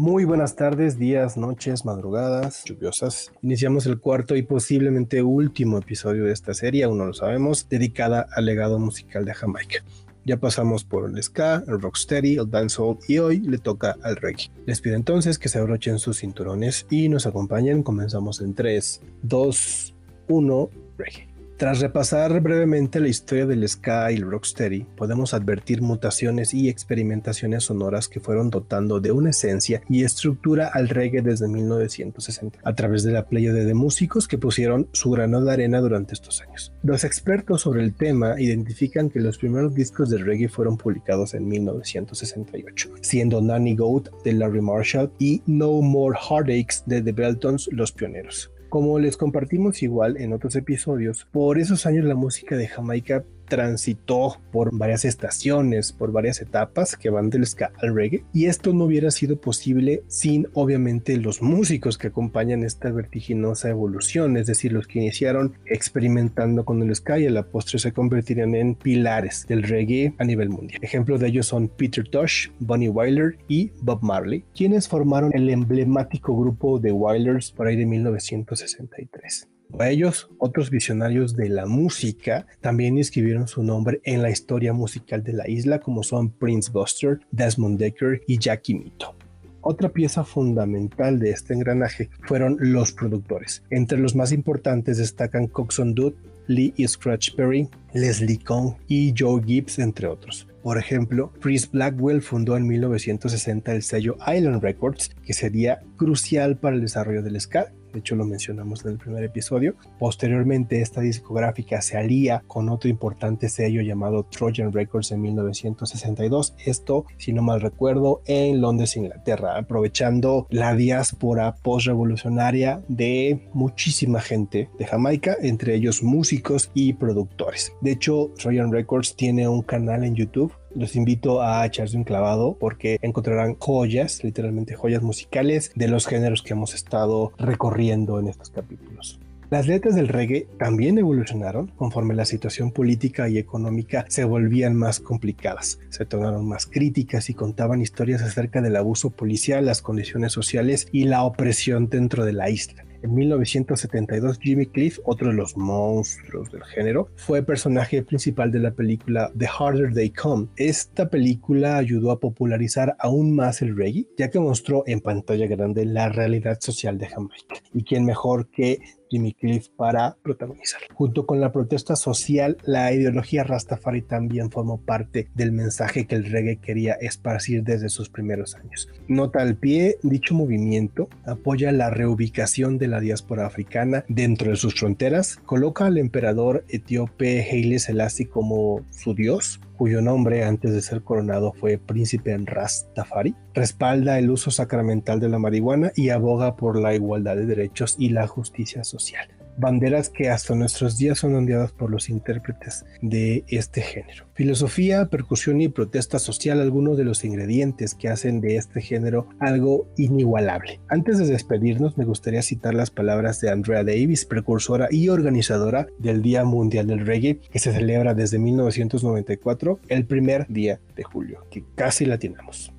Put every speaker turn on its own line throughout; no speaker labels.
Muy buenas tardes, días, noches, madrugadas, lluviosas. Iniciamos el cuarto y posiblemente último episodio de esta serie, aún no lo sabemos, dedicada al legado musical de Jamaica. Ya pasamos por el ska, el rocksteady, el dancehall y hoy le toca al reggae. Les pido entonces que se abrochen sus cinturones y nos acompañen. Comenzamos en 3, 2, 1, reggae. Tras repasar brevemente la historia del ska y el rocksteady, podemos advertir mutaciones y experimentaciones sonoras que fueron dotando de una esencia y estructura al reggae desde 1960, a través de la playa de músicos que pusieron su grano de arena durante estos años. Los expertos sobre el tema identifican que los primeros discos de reggae fueron publicados en 1968, siendo Nanny Goat de Larry Marshall y No More Heartaches de The Beltons los pioneros. Como les compartimos igual en otros episodios, por esos años la música de Jamaica transitó por varias estaciones, por varias etapas que van del ska al reggae, y esto no hubiera sido posible sin obviamente los músicos que acompañan esta vertiginosa evolución, es decir, los que iniciaron experimentando con el ska y a la postre se convertirían en pilares del reggae a nivel mundial. Ejemplos de ellos son Peter Tosh, Bonnie Wyler y Bob Marley, quienes formaron el emblemático grupo de Wylers por ahí de 1963. A ellos, otros visionarios de la música también inscribieron su nombre en la historia musical de la isla, como son Prince Buster, Desmond Decker y Jackie Mito. Otra pieza fundamental de este engranaje fueron los productores. Entre los más importantes destacan Coxon Dude, Lee y Scratch Perry, Leslie Kong y Joe Gibbs, entre otros. Por ejemplo, Chris Blackwell fundó en 1960 el sello Island Records, que sería crucial para el desarrollo del ska de hecho lo mencionamos en el primer episodio. Posteriormente esta discográfica se alía con otro importante sello llamado Trojan Records en 1962, esto si no mal recuerdo en Londres, Inglaterra, aprovechando la diáspora post-revolucionaria de muchísima gente de Jamaica, entre ellos músicos y productores. De hecho, Trojan Records tiene un canal en YouTube los invito a echarse un clavado porque encontrarán joyas, literalmente joyas musicales de los géneros que hemos estado recorriendo en estos capítulos. Las letras del reggae también evolucionaron conforme la situación política y económica se volvían más complicadas. Se tornaron más críticas y contaban historias acerca del abuso policial, las condiciones sociales y la opresión dentro de la isla. En 1972, Jimmy Cliff, otro de los monstruos del género, fue personaje principal de la película The Harder They Come. Esta película ayudó a popularizar aún más el reggae, ya que mostró en pantalla grande la realidad social de Jamaica. ¿Y quién mejor que Jimmy Cliff para protagonizar. Junto con la protesta social, la ideología Rastafari también formó parte del mensaje que el reggae quería esparcir desde sus primeros años. Nota al pie, dicho movimiento apoya la reubicación de la diáspora africana dentro de sus fronteras, coloca al emperador etíope Haile Selassie como su dios, cuyo nombre antes de ser coronado fue príncipe en Rastafari, respalda el uso sacramental de la marihuana y aboga por la igualdad de derechos y la justicia social. Banderas que hasta nuestros días son ondeadas por los intérpretes de este género. Filosofía, percusión y protesta social, algunos de los ingredientes que hacen de este género algo inigualable. Antes de despedirnos, me gustaría citar las palabras de Andrea Davis, precursora y organizadora del Día Mundial del Reggae, que se celebra desde 1994, el primer día de julio, que casi la tenemos.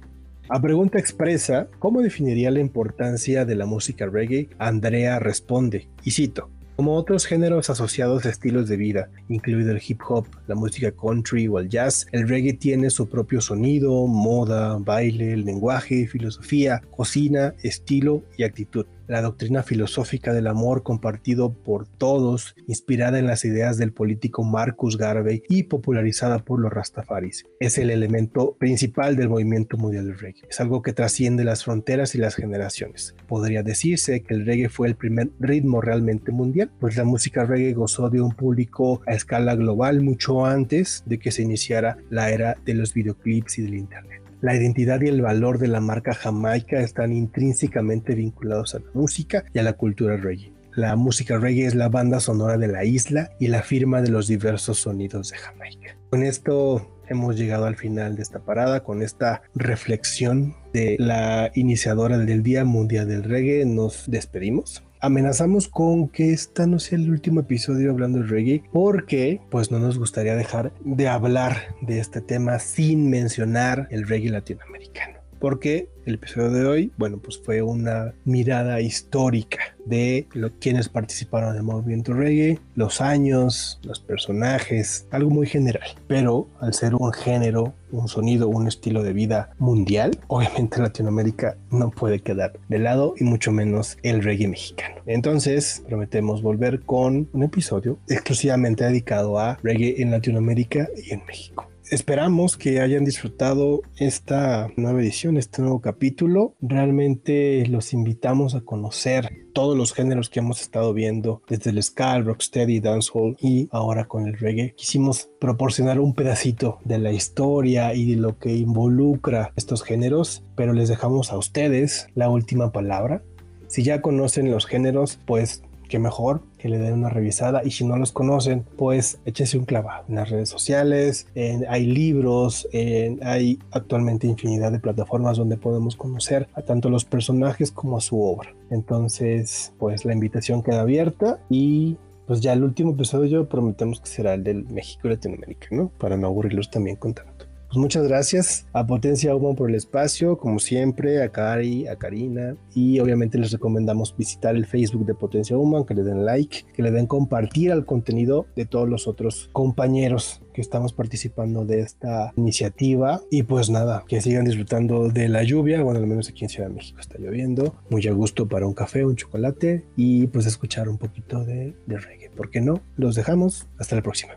A pregunta expresa, ¿cómo definiría la importancia de la música reggae? Andrea responde, y cito, como otros géneros asociados a estilos de vida, incluido el hip hop, la música country o el jazz, el reggae tiene su propio sonido, moda, baile, lenguaje, filosofía, cocina, estilo y actitud la doctrina filosófica del amor compartido por todos, inspirada en las ideas del político Marcus Garvey y popularizada por los Rastafaris. Es el elemento principal del movimiento mundial del reggae. Es algo que trasciende las fronteras y las generaciones. Podría decirse que el reggae fue el primer ritmo realmente mundial, pues la música reggae gozó de un público a escala global mucho antes de que se iniciara la era de los videoclips y del internet. La identidad y el valor de la marca Jamaica están intrínsecamente vinculados a la música y a la cultura reggae. La música reggae es la banda sonora de la isla y la firma de los diversos sonidos de Jamaica. Con esto hemos llegado al final de esta parada, con esta reflexión de la iniciadora del Día Mundial del Reggae. Nos despedimos amenazamos con que esta no sea el último episodio hablando de reggae porque pues no nos gustaría dejar de hablar de este tema sin mencionar el reggae latinoamericano. Porque el episodio de hoy, bueno, pues fue una mirada histórica de quienes participaron en el movimiento reggae, los años, los personajes, algo muy general. Pero al ser un género, un sonido, un estilo de vida mundial, obviamente Latinoamérica no puede quedar de lado y mucho menos el reggae mexicano. Entonces prometemos volver con un episodio exclusivamente dedicado a reggae en Latinoamérica y en México. Esperamos que hayan disfrutado esta nueva edición, este nuevo capítulo. Realmente los invitamos a conocer todos los géneros que hemos estado viendo, desde el ska, el rocksteady, dancehall y ahora con el reggae. Quisimos proporcionar un pedacito de la historia y de lo que involucra estos géneros, pero les dejamos a ustedes la última palabra. Si ya conocen los géneros, pues qué mejor que le den una revisada y si no los conocen, pues échese un clavado en las redes sociales, hay libros, hay actualmente infinidad de plataformas donde podemos conocer a tanto los personajes como a su obra. Entonces, pues la invitación queda abierta y pues ya el último episodio prometemos que será el del México y Latinoamérica, ¿no? Para no aburrirlos también con tanto. Pues muchas gracias a Potencia Human por el espacio, como siempre, a Cari, a Karina y obviamente les recomendamos visitar el Facebook de Potencia Human, que le den like, que le den compartir al contenido de todos los otros compañeros que estamos participando de esta iniciativa y pues nada, que sigan disfrutando de la lluvia, bueno, al menos aquí en Ciudad de México está lloviendo, muy a gusto para un café, un chocolate y pues escuchar un poquito de, de reggae, ¿por qué no? Los dejamos, hasta la próxima.